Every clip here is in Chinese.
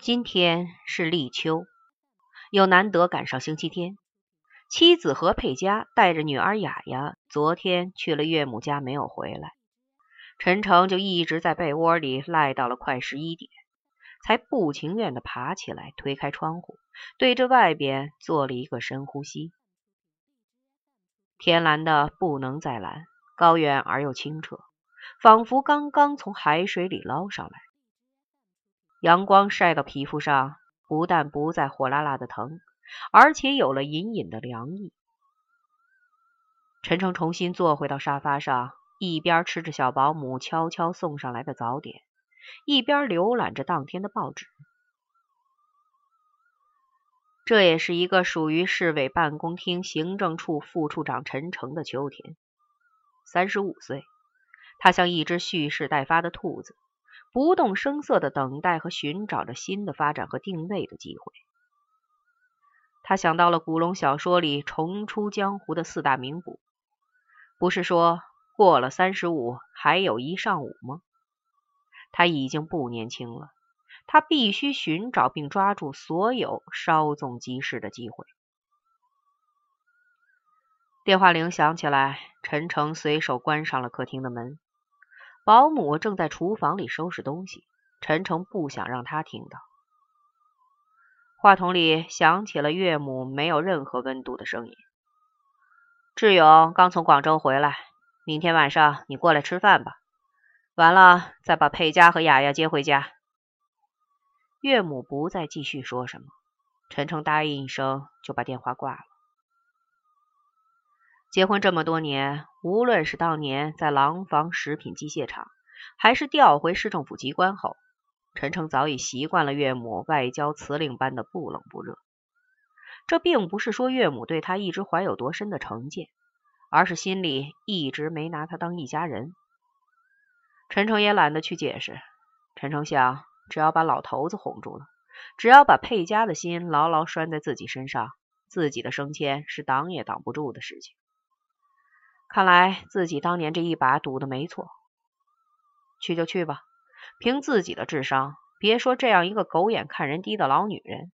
今天是立秋，又难得赶上星期天。妻子何佩佳带着女儿雅雅，昨天去了岳母家，没有回来。陈诚就一直在被窝里赖到了快十一点，才不情愿的爬起来，推开窗户，对着外边做了一个深呼吸。天蓝的不能再蓝，高远而又清澈，仿佛刚刚从海水里捞上来。阳光晒到皮肤上，不但不再火辣辣的疼。而且有了隐隐的凉意。陈诚重新坐回到沙发上，一边吃着小保姆悄悄送上来的早点，一边浏览着当天的报纸。这也是一个属于市委办公厅行政处副处长陈诚的秋天。三十五岁，他像一只蓄势待发的兔子，不动声色的等待和寻找着新的发展和定位的机会。他想到了古龙小说里重出江湖的四大名捕，不是说过了三十五还有一上午吗？他已经不年轻了，他必须寻找并抓住所有稍纵即逝的机会。电话铃响起来，陈诚随手关上了客厅的门。保姆正在厨房里收拾东西，陈诚不想让他听到。话筒里响起了岳母没有任何温度的声音：“志勇刚从广州回来，明天晚上你过来吃饭吧。完了再把佩佳和雅雅接回家。”岳母不再继续说什么，陈诚答应一声就把电话挂了。结婚这么多年，无论是当年在廊坊食品机械厂，还是调回市政府机关后，陈诚早已习惯了岳母外交辞令般的不冷不热，这并不是说岳母对他一直怀有多深的成见，而是心里一直没拿他当一家人。陈诚也懒得去解释，陈诚想，只要把老头子哄住了，只要把佩佳的心牢牢拴在自己身上，自己的升迁是挡也挡不住的事情。看来自己当年这一把赌的没错，去就去吧。凭自己的智商，别说这样一个狗眼看人低的老女人，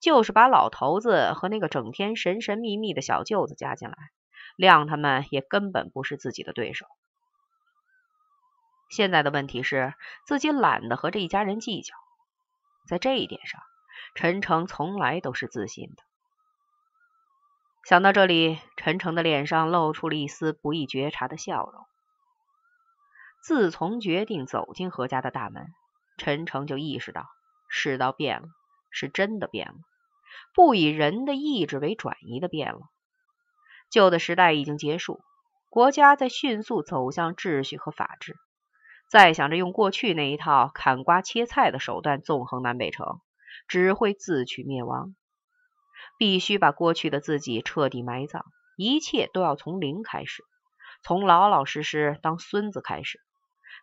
就是把老头子和那个整天神神秘秘的小舅子加进来，谅他们也根本不是自己的对手。现在的问题是自己懒得和这一家人计较，在这一点上，陈诚从来都是自信的。想到这里，陈诚的脸上露出了一丝不易觉察的笑容。自从决定走进何家的大门，陈诚就意识到世道变了，是真的变了，不以人的意志为转移的变了。旧的时代已经结束，国家在迅速走向秩序和法治。再想着用过去那一套砍瓜切菜的手段纵横南北城，只会自取灭亡。必须把过去的自己彻底埋葬，一切都要从零开始，从老老实实当孙子开始。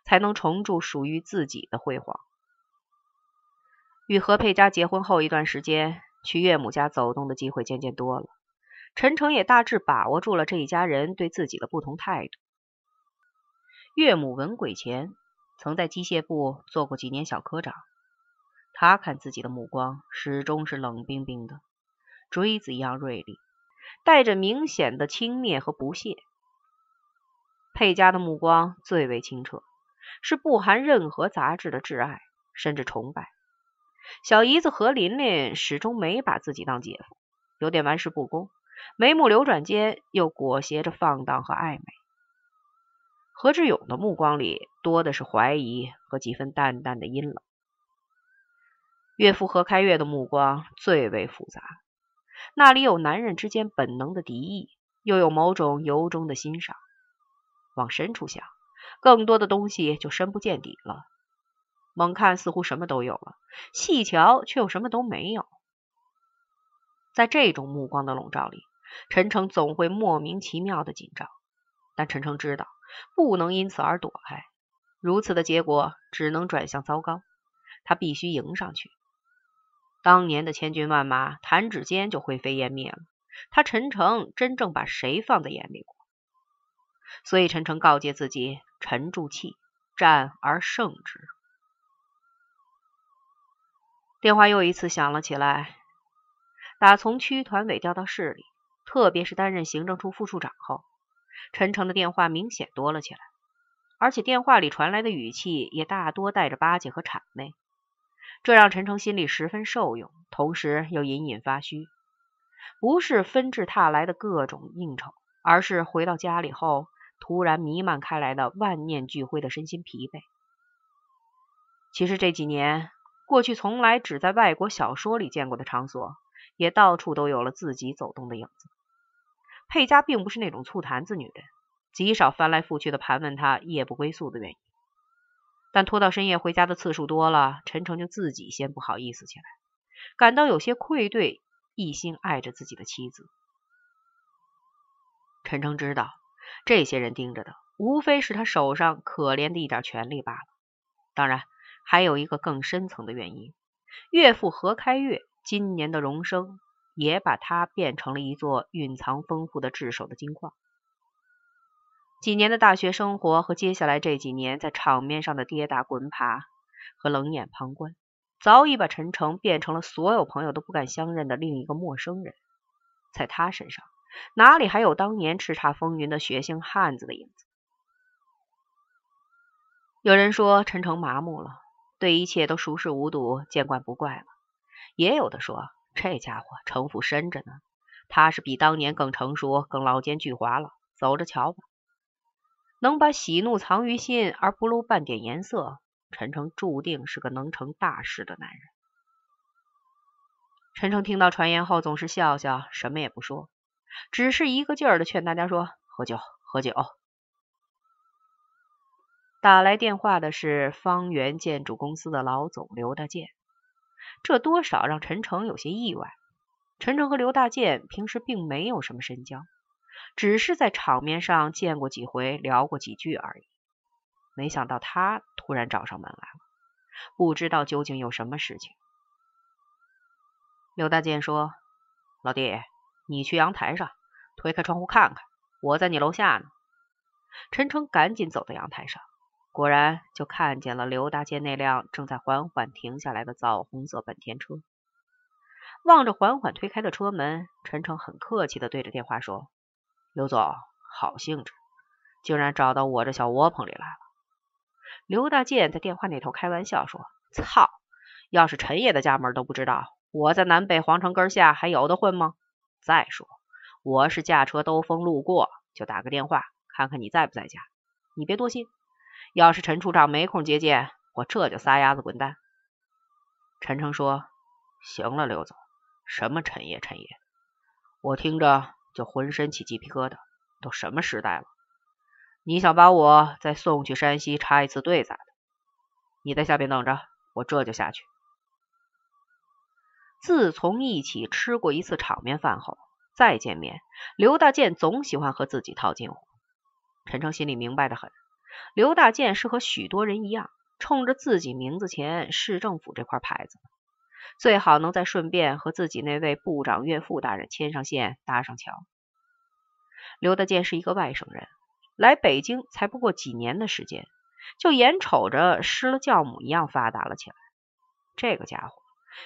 才能重铸属于自己的辉煌。与何佩佳结婚后一段时间，去岳母家走动的机会渐渐多了。陈诚也大致把握住了这一家人对自己的不同态度。岳母文贵前曾在机械部做过几年小科长，他看自己的目光始终是冷冰冰的，锥子一样锐利，带着明显的轻蔑和不屑。佩佳的目光最为清澈。是不含任何杂质的挚爱，甚至崇拜。小姨子何琳琳始终没把自己当姐夫，有点玩世不恭，眉目流转间又裹挟着放荡和暧昧。何志勇的目光里多的是怀疑和几分淡淡的阴冷。岳父何开月的目光最为复杂，那里有男人之间本能的敌意，又有某种由衷的欣赏。往深处想。更多的东西就深不见底了。猛看似乎什么都有了，细瞧却又什么都没有。在这种目光的笼罩里，陈诚总会莫名其妙的紧张。但陈诚知道，不能因此而躲开，如此的结果只能转向糟糕。他必须迎上去。当年的千军万马，弹指间就灰飞烟灭了。他陈诚真正把谁放在眼里过？所以陈诚告诫自己。沉住气，战而胜之。电话又一次响了起来。打从区团委调到市里，特别是担任行政处副处长后，陈诚的电话明显多了起来，而且电话里传来的语气也大多带着巴结和谄媚，这让陈诚心里十分受用，同时又隐隐发虚。不是纷至沓来的各种应酬，而是回到家里后突然弥漫开来的万念俱灰的身心疲惫。其实这几年过去，从来只在外国小说里见过的场所。也到处都有了自己走动的影子。佩佳并不是那种醋坛子女人，极少翻来覆去的盘问他夜不归宿的原因。但拖到深夜回家的次数多了，陈诚就自己先不好意思起来，感到有些愧对一心爱着自己的妻子。陈诚知道，这些人盯着的无非是他手上可怜的一点权利罢了。当然，还有一个更深层的原因：岳父何开月。今年的荣升也把他变成了一座蕴藏丰富的炙手的金矿。几年的大学生活和接下来这几年在场面上的跌打滚爬和冷眼旁观，早已把陈诚变成了所有朋友都不敢相认的另一个陌生人。在他身上，哪里还有当年叱咤风云的血性汉子的影子？有人说陈诚麻木了，对一切都熟视无睹，见惯不怪了。也有的说，这家伙城府深着呢，他是比当年更成熟、更老奸巨猾了。走着瞧吧，能把喜怒藏于心而不露半点颜色，陈诚注定是个能成大事的男人。陈诚听到传言后，总是笑笑，什么也不说，只是一个劲儿的劝大家说：“喝酒，喝酒。”打来电话的是方圆建筑公司的老总刘大建。这多少让陈诚有些意外。陈诚和刘大建平时并没有什么深交，只是在场面上见过几回，聊过几句而已。没想到他突然找上门来了，不知道究竟有什么事情。刘大健说：“老弟，你去阳台上推开窗户看看，我在你楼下呢。”陈诚赶紧走到阳台上。果然，就看见了刘大健那辆正在缓缓停下来的枣红色本田车。望着缓缓推开的车门，陈诚很客气的对着电话说：“刘总，好兴致，竟然找到我这小窝棚里来了。”刘大健在电话那头开玩笑说：“操，要是陈爷的家门都不知道，我在南北皇城根下还有的混吗？再说，我是驾车兜风路过，就打个电话看看你在不在家，你别多心。”要是陈处长没空接见，我这就撒丫子滚蛋。陈诚说：“行了，刘总，什么陈爷陈爷，我听着就浑身起鸡皮疙瘩。都什么时代了，你想把我再送去山西插一次队咋的？你在下边等着，我这就下去。”自从一起吃过一次场面饭后，再见面，刘大健总喜欢和自己套近乎。陈诚心里明白的很。刘大健是和许多人一样，冲着自己名字前市政府这块牌子，最好能再顺便和自己那位部长岳父大人牵上线，搭上桥。刘大健是一个外省人，来北京才不过几年的时间，就眼瞅着失了教母一样发达了起来。这个家伙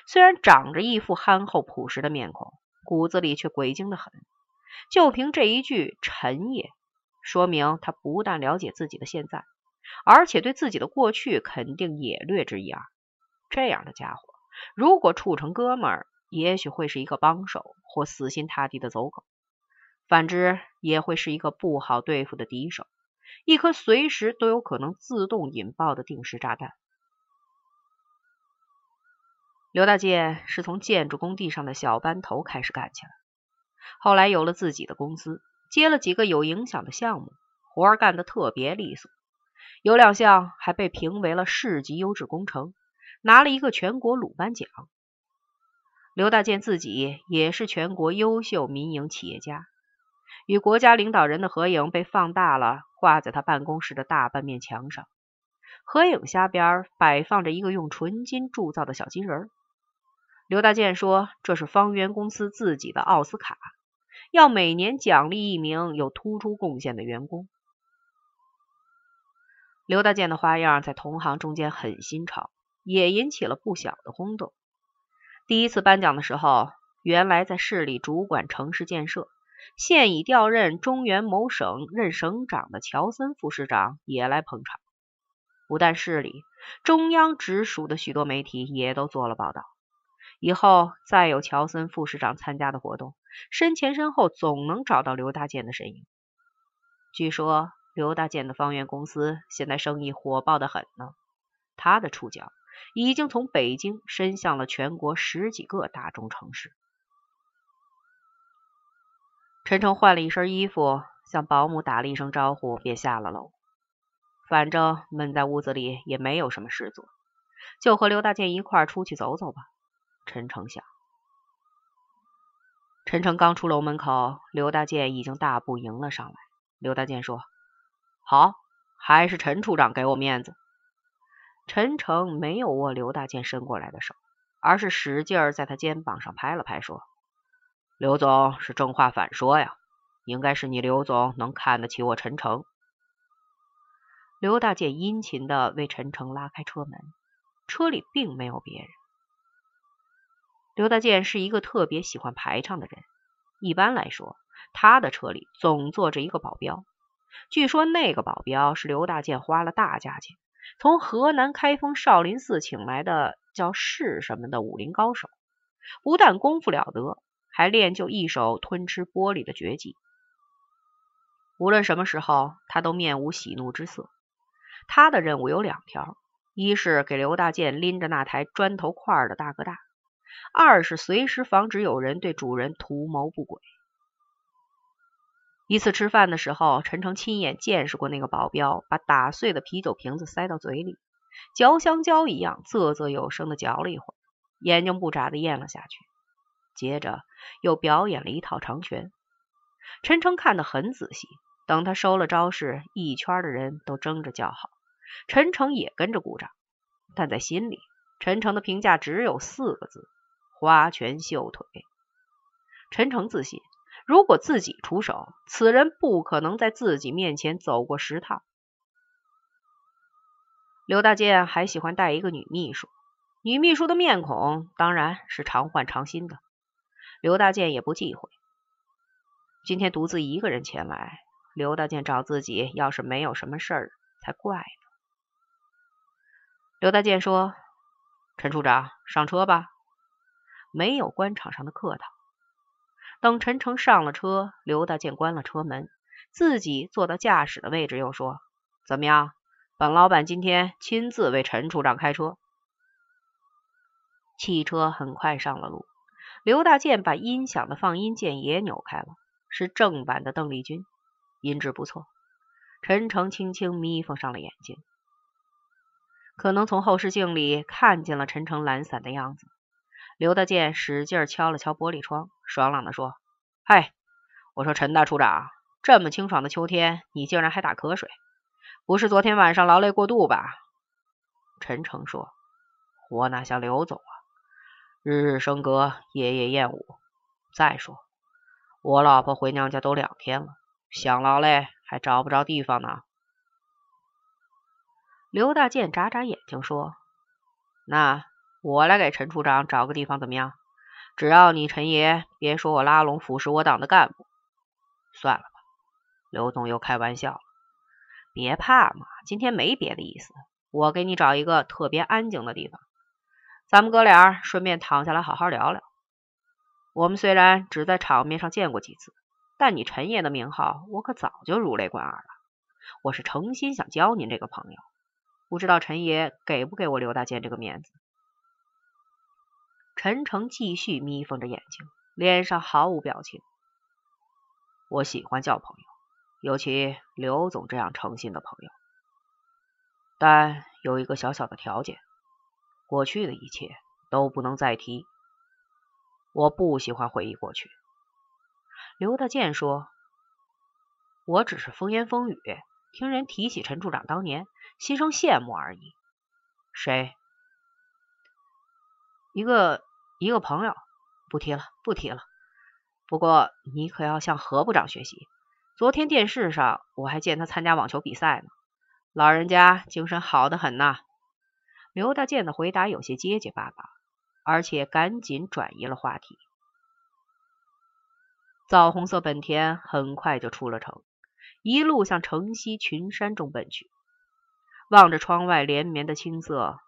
虽然长着一副憨厚朴实的面孔，骨子里却鬼精的很。就凭这一句“陈也”。说明他不但了解自己的现在，而且对自己的过去肯定也略知一二。这样的家伙，如果处成哥们儿，也许会是一个帮手或死心塌地的走狗；反之，也会是一个不好对付的敌手，一颗随时都有可能自动引爆的定时炸弹。刘大健是从建筑工地上的小班头开始干起来，后来有了自己的公司。接了几个有影响的项目，活儿干得特别利索，有两项还被评为了市级优质工程，拿了一个全国鲁班奖。刘大健自己也是全国优秀民营企业家，与国家领导人的合影被放大了，挂在他办公室的大半面墙上。合影下边摆放着一个用纯金铸造的小金人。刘大健说：“这是方圆公司自己的奥斯卡。”要每年奖励一名有突出贡献的员工。刘大健的花样在同行中间很新潮，也引起了不小的轰动。第一次颁奖的时候，原来在市里主管城市建设、现已调任中原某省任省长的乔森副市长也来捧场。不但市里，中央直属的许多媒体也都做了报道。以后再有乔森副市长参加的活动，身前身后总能找到刘大健的身影。据说刘大健的方圆公司现在生意火爆的很呢，他的触角已经从北京伸向了全国十几个大中城市。陈诚换了一身衣服，向保姆打了一声招呼，便下了楼。反正闷在屋子里也没有什么事做，就和刘大健一块出去走走吧。陈诚想，陈诚刚出楼门口，刘大健已经大步迎了上来。刘大健说：“好，还是陈处长给我面子。”陈诚没有握刘大健伸过来的手，而是使劲在他肩膀上拍了拍，说：“刘总是正话反说呀，应该是你刘总能看得起我陈诚。”刘大健殷勤的为陈诚拉开车门，车里并没有别人。刘大健是一个特别喜欢排场的人。一般来说，他的车里总坐着一个保镖。据说那个保镖是刘大健花了大价钱从河南开封少林寺请来的，叫士什么的武林高手。不但功夫了得，还练就一手吞吃玻璃的绝技。无论什么时候，他都面无喜怒之色。他的任务有两条：一是给刘大健拎着那台砖头块的大哥大。二是随时防止有人对主人图谋不轨。一次吃饭的时候，陈诚亲眼见识过那个保镖把打碎的啤酒瓶子塞到嘴里，嚼香蕉一样啧啧有声的嚼了一会儿，眼睛不眨的咽了下去，接着又表演了一套长拳。陈诚看得很仔细，等他收了招式，一圈的人都争着叫好，陈诚也跟着鼓掌，但在心里，陈诚的评价只有四个字。花拳绣腿，陈诚自信，如果自己出手，此人不可能在自己面前走过十趟。刘大健还喜欢带一个女秘书，女秘书的面孔当然是常换常新的。刘大健也不忌讳。今天独自一个人前来，刘大健找自己，要是没有什么事儿才怪呢。刘大健说：“陈处长，上车吧。”没有官场上的客套。等陈诚上了车，刘大建关了车门，自己坐到驾驶的位置，又说：“怎么样？本老板今天亲自为陈处长开车。”汽车很快上了路。刘大建把音响的放音键也扭开了，是正版的邓丽君，音质不错。陈诚轻轻眯缝上了眼睛，可能从后视镜里看见了陈诚懒散的样子。刘大健使劲敲了敲玻璃窗，爽朗地说：“嗨，我说陈大处长，这么清爽的秋天，你竟然还打瞌睡？不是昨天晚上劳累过度吧？”陈诚说：“我哪像刘总啊，日日笙歌，夜夜燕舞。再说，我老婆回娘家都两天了，想劳累还找不着地方呢。”刘大健眨眨眼睛说：“那。”我来给陈处长找个地方怎么样？只要你陈爷别说我拉拢腐蚀我党的干部，算了吧。刘总又开玩笑了，别怕嘛，今天没别的意思。我给你找一个特别安静的地方，咱们哥俩顺便躺下来好好聊聊。我们虽然只在场面上见过几次，但你陈爷的名号我可早就如雷贯耳了。我是诚心想交您这个朋友，不知道陈爷给不给我刘大健这个面子？陈诚继续眯缝着眼睛，脸上毫无表情。我喜欢交朋友，尤其刘总这样诚信的朋友。但有一个小小的条件：过去的一切都不能再提。我不喜欢回忆过去。刘大健说：“我只是风言风语，听人提起陈处长当年，心生羡慕而已。”谁？一个。一个朋友，不提了，不提了。不过你可要向何部长学习。昨天电视上我还见他参加网球比赛呢，老人家精神好的很呐。刘大健的回答有些结结巴巴，而且赶紧转移了话题。枣红色本田很快就出了城，一路向城西群山中奔去。望着窗外连绵的青色，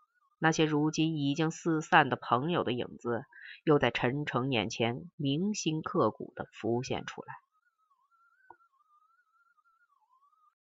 那些如今已经四散的朋友的影子，又在陈诚眼前铭心刻骨地浮现出来。